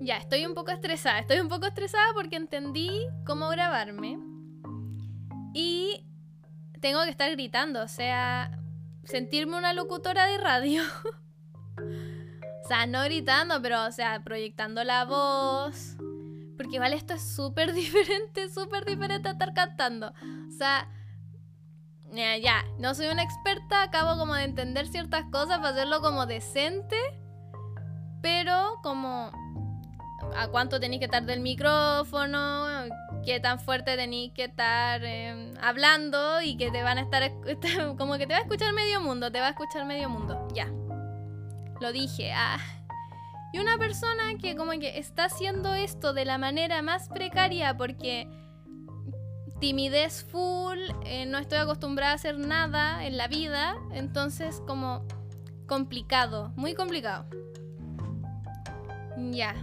Ya, estoy un poco estresada. Estoy un poco estresada porque entendí cómo grabarme. Y tengo que estar gritando, o sea, sentirme una locutora de radio. o sea, no gritando, pero, o sea, proyectando la voz. Porque vale, esto es súper diferente, súper diferente a estar cantando. O sea, ya, ya, no soy una experta, acabo como de entender ciertas cosas para hacerlo como decente, pero como a cuánto tenéis que estar del micrófono, qué tan fuerte tenéis que estar em, hablando y que te van a estar, como que te va a escuchar medio mundo, te va a escuchar medio mundo, ya. Lo dije, ah. Y una persona que como que está haciendo esto de la manera más precaria porque timidez full, eh, no estoy acostumbrada a hacer nada en la vida, entonces como complicado, muy complicado. Ya,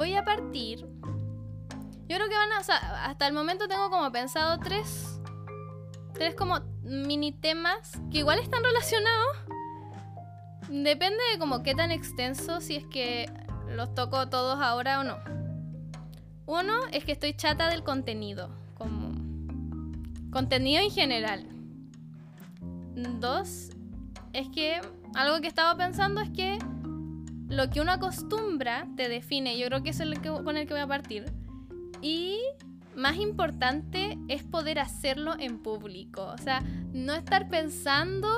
voy a partir. Yo creo que van a, o sea, hasta el momento tengo como pensado tres, tres como mini temas que igual están relacionados. Depende de como qué tan extenso, si es que los toco todos ahora o no. Uno es que estoy chata del contenido como contenido en general. Dos, es que algo que estaba pensando es que lo que uno acostumbra te define. Yo creo que eso es el que, con el que voy a partir. Y más importante es poder hacerlo en público. O sea, no estar pensando,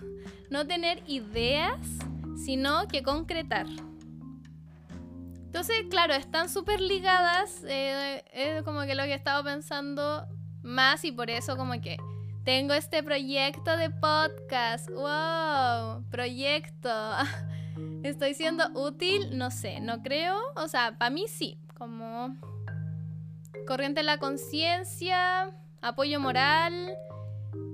no tener ideas, sino que concretar. Entonces, claro, están súper ligadas. Eh, es como que lo que he estado pensando más y por eso como que tengo este proyecto de podcast. ¡Wow! Proyecto. ¿Estoy siendo útil? No sé, no creo. O sea, para mí sí. Como corriente de la conciencia, apoyo moral.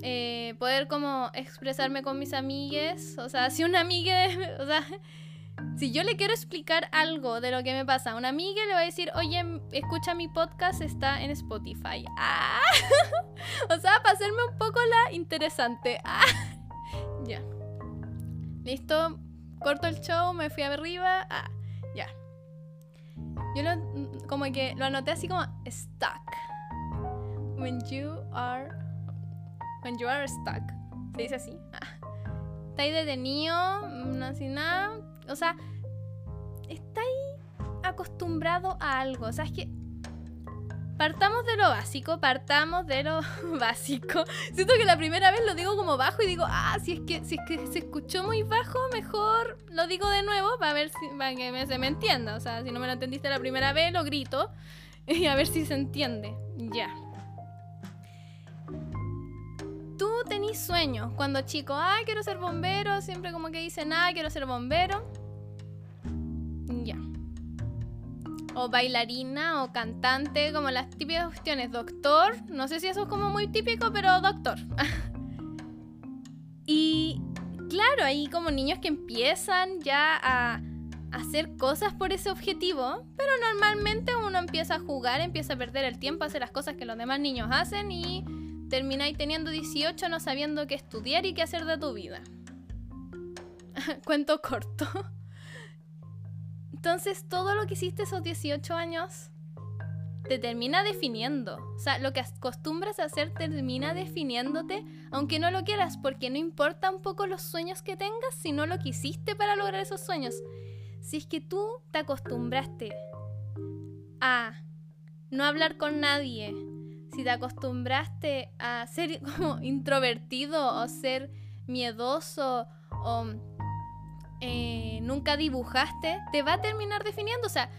Eh, poder como expresarme con mis amigues. O sea, si una amiga, o sea, si yo le quiero explicar algo de lo que me pasa a una amiga, le voy a decir, oye, escucha mi podcast, está en Spotify. ¡Ah! o sea, para hacerme un poco la interesante. ¡Ah! ya. Listo. Corto el show, me fui arriba. Ah, ya. Yo lo, como que lo anoté así como stuck. When you are. When you are stuck. Se dice así. Ah. Está ahí detenido, no así nada o sea, está ahí acostumbrado a algo. O sea, es que partamos de lo básico, partamos de lo básico. Siento que la primera vez lo digo como bajo y digo, ah, si es que, si es que se escuchó muy bajo, mejor lo digo de nuevo para ver si, para que me, se me entienda. O sea, si no me lo entendiste la primera vez, lo grito y a ver si se entiende. Ya. Tú tenés sueños cuando chico, ay, quiero ser bombero, siempre como que dicen, ah, quiero ser bombero. O bailarina o cantante, como las típicas cuestiones. Doctor, no sé si eso es como muy típico, pero doctor. y claro, hay como niños que empiezan ya a hacer cosas por ese objetivo, pero normalmente uno empieza a jugar, empieza a perder el tiempo, hace las cosas que los demás niños hacen y termináis teniendo 18 no sabiendo qué estudiar y qué hacer de tu vida. Cuento corto. Entonces, todo lo que hiciste esos 18 años te termina definiendo. O sea, lo que acostumbras a hacer termina definiéndote, aunque no lo quieras, porque no importa un poco los sueños que tengas, sino lo que hiciste para lograr esos sueños. Si es que tú te acostumbraste a no hablar con nadie, si te acostumbraste a ser como introvertido o ser miedoso o eh, nunca dibujaste, te va a terminar definiendo. O sea,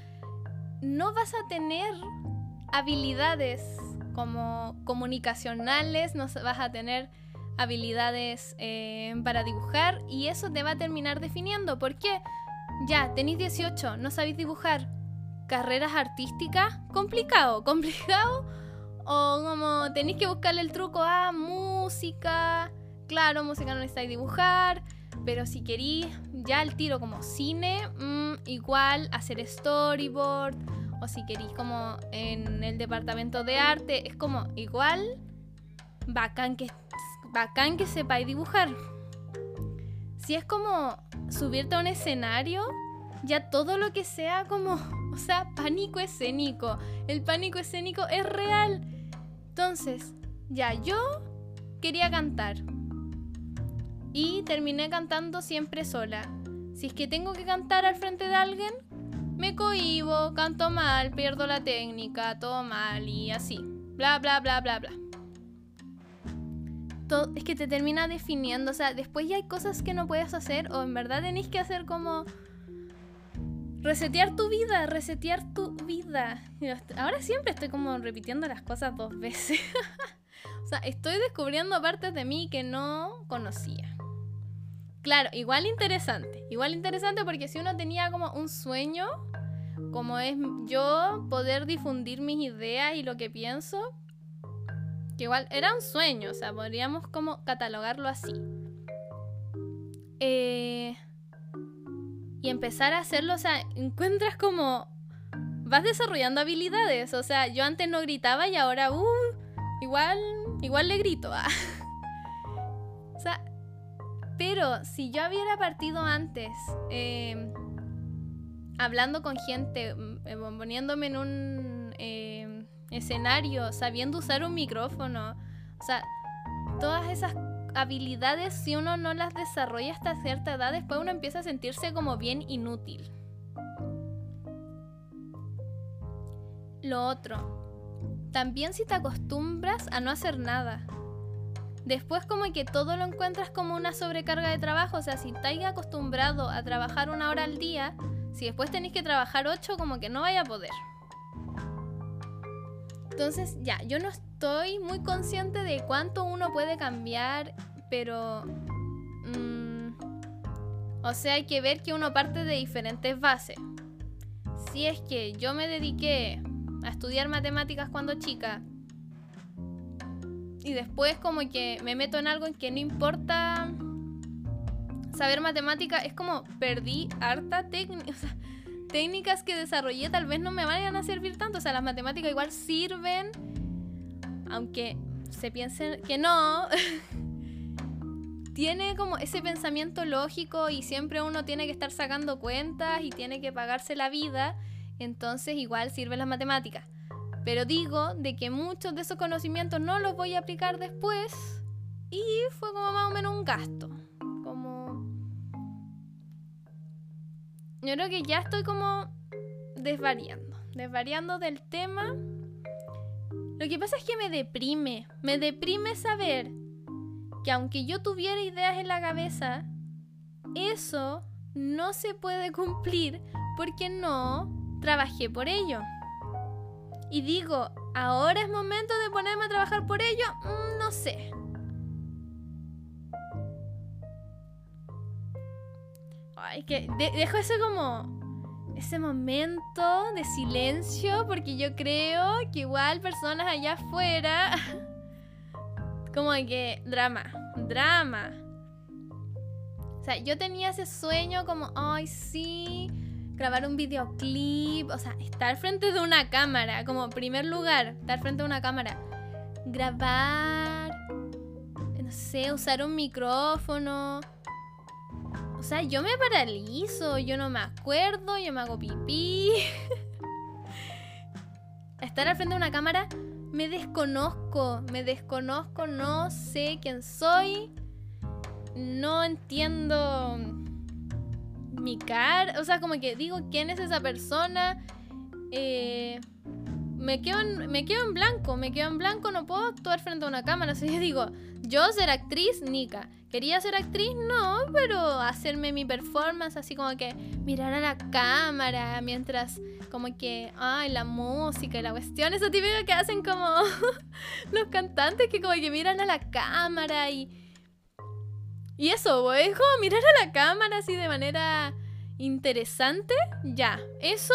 no vas a tener habilidades como comunicacionales, no vas a tener habilidades eh, para dibujar y eso te va a terminar definiendo. ¿Por qué? Ya, tenéis 18, no sabéis dibujar. Carreras artísticas, complicado, complicado o como tenéis que buscarle el truco a música. Claro, música no necesitáis dibujar. Pero si queréis ya el tiro como cine, mm, igual hacer storyboard. O si queréis como en el departamento de arte, es como igual bacán que, bacán que sepáis dibujar. Si es como subirte a un escenario, ya todo lo que sea como O sea, pánico escénico. El pánico escénico es real. Entonces, ya, yo quería cantar. Y terminé cantando siempre sola. Si es que tengo que cantar al frente de alguien, me cohibo, canto mal, pierdo la técnica, todo mal y así. Bla, bla, bla, bla, bla. Es que te termina definiendo, o sea, después ya hay cosas que no puedes hacer o en verdad tenéis que hacer como resetear tu vida, resetear tu vida. Ahora siempre estoy como repitiendo las cosas dos veces. o sea, estoy descubriendo partes de mí que no conocía. Claro, igual interesante. Igual interesante porque si uno tenía como un sueño, como es yo poder difundir mis ideas y lo que pienso, que igual era un sueño, o sea, podríamos como catalogarlo así. Eh, y empezar a hacerlo, o sea, encuentras como vas desarrollando habilidades, o sea, yo antes no gritaba y ahora, uh, igual, igual le grito. Ah. pero si yo hubiera partido antes, em, hablando con gente, mm, eh, poniéndome en un em, escenario, sabiendo usar un micrófono, o sea, todas esas habilidades, si uno no las desarrolla hasta cierta edad, después uno empieza a sentirse como bien inútil. Lo otro, también si te acostumbras a no hacer nada. Después como que todo lo encuentras como una sobrecarga de trabajo, o sea, si estás acostumbrado a trabajar una hora al día, si después tenéis que trabajar ocho, como que no vaya a poder. Entonces, ya, yo no estoy muy consciente de cuánto uno puede cambiar, pero... Mm, o sea, hay que ver que uno parte de diferentes bases. Si es que yo me dediqué a estudiar matemáticas cuando chica y después como que me meto en algo en que no importa saber matemática, es como perdí harta técnica. técnicas que desarrollé tal vez no me vayan a servir tanto. O sea, las matemáticas igual sirven, aunque se piensen que no. tiene como ese pensamiento lógico y siempre uno tiene que estar sacando cuentas y tiene que pagarse la vida. Entonces igual sirven las matemáticas. Pero digo de que muchos de esos conocimientos no los voy a aplicar después y fue como más o menos un gasto. Como... Yo creo que ya estoy como desvariando, desvariando del tema. Lo que pasa es que me deprime, me deprime saber que aunque yo tuviera ideas en la cabeza, eso no se puede cumplir porque no trabajé por ello y digo, ahora es momento de ponerme a trabajar por ello, mm, no sé. Ay, que dejo ese como ese momento de silencio porque yo creo que igual personas allá afuera como que drama, drama. O sea, yo tenía ese sueño como, ay, sí, grabar un videoclip, o sea, estar frente de una cámara, como primer lugar, estar frente de una cámara, grabar, no sé, usar un micrófono. O sea, yo me paralizo, yo no me acuerdo, yo me hago pipí. estar al frente de una cámara, me desconozco, me desconozco, no sé quién soy, no entiendo mi cara, o sea, como que digo quién es esa persona, eh, me, quedo en, me quedo en blanco, me quedo en blanco, no puedo actuar frente a una cámara, sea, yo digo, yo ser actriz, Nika, quería ser actriz, no, pero hacerme mi performance así como que mirar a la cámara mientras como que, ay, la música y la cuestión, eso típico que hacen como los cantantes que como que miran a la cámara y y eso, es como mirar a la cámara así de manera interesante, ya. Eso,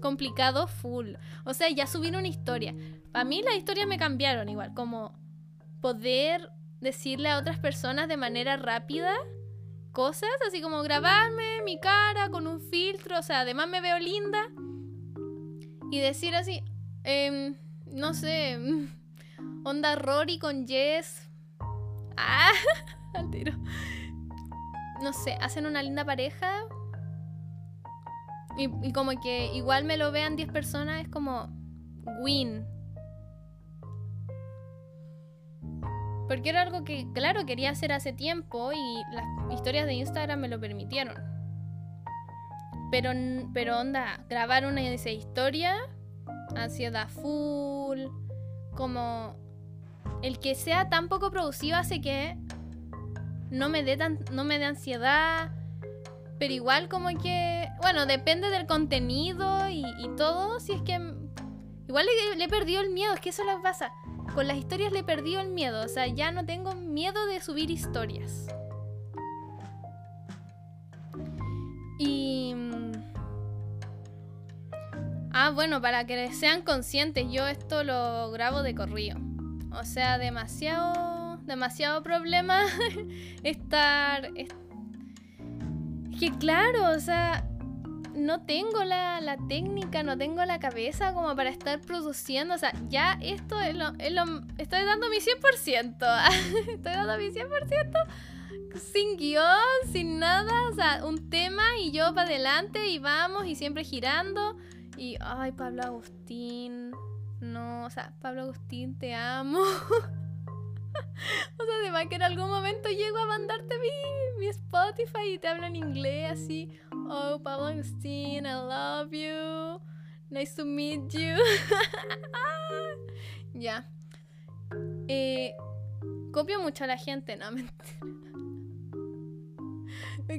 complicado, full. O sea, ya subir una historia. Para mí las historias me cambiaron igual, como poder decirle a otras personas de manera rápida cosas, así como grabarme mi cara con un filtro, o sea, además me veo linda. Y decir así, em, no sé, onda Rory con Jess. Ah. al tiro. No sé, hacen una linda pareja. Y, como que igual me lo vean 10 personas es como win. Porque era algo que, claro, quería hacer hace tiempo y las historias de Instagram me lo permitieron. Pero, pero onda, grabar una de esas historias, ansiedad full, como el que sea tan poco producido hace que no me dé tan, no me dé ansiedad. Pero igual como que, bueno, depende del contenido y, todo, si es que igual le, le he perdido el miedo, es que eso es lo pasa. Con las historias le he perdido el miedo, o sea, ya no tengo miedo de subir historias. Y... mm, Ah, bueno, para que sean conscientes, yo esto lo grabo de corrido. O sea, demasiado, demasiado problema estar... es- que claro, o sea, no tengo la, la técnica, no tengo la cabeza como para estar produciendo. O sea, ya esto es lo... es lo- estoy dando mi 100%. estoy dando mi 100% sin guion, sin nada. O sea, un tema y yo para adelante y vamos y siempre girando. Y, ay, Pablo Agustín. No, o sea, Pablo Agustín, te amo. o sea, además que en algún momento llego a mandarte mi, mi Spotify y te hablo en inglés así. Oh, Pablo Agustín, I love you. Nice to meet you. ya. Eh, copio mucho a la gente, no, mentira.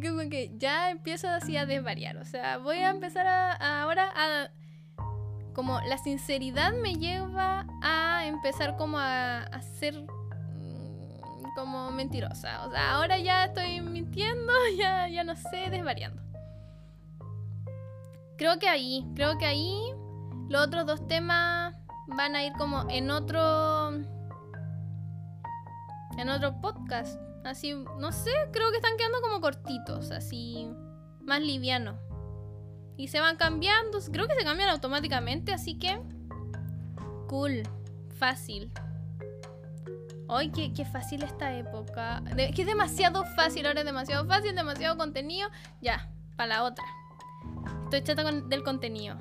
Como que ya empiezo así a desvariar. O sea, voy a empezar a, ahora a... Como la sinceridad me lleva a empezar como a, a ser como mentirosa. O sea, ahora ya estoy mintiendo, ya, ya no sé, desvariando. Creo que ahí, creo que ahí los otros dos temas van a ir como en otro... En otro podcast. Así, no sé, creo que están quedando como cortitos, así, más livianos. Y se van cambiando, creo que se cambian automáticamente, así que... Cool, fácil. Ay, qué, qué fácil esta época. De- que es demasiado fácil, ahora es demasiado fácil, demasiado contenido. Ya, para la otra. Estoy chata con- del contenido.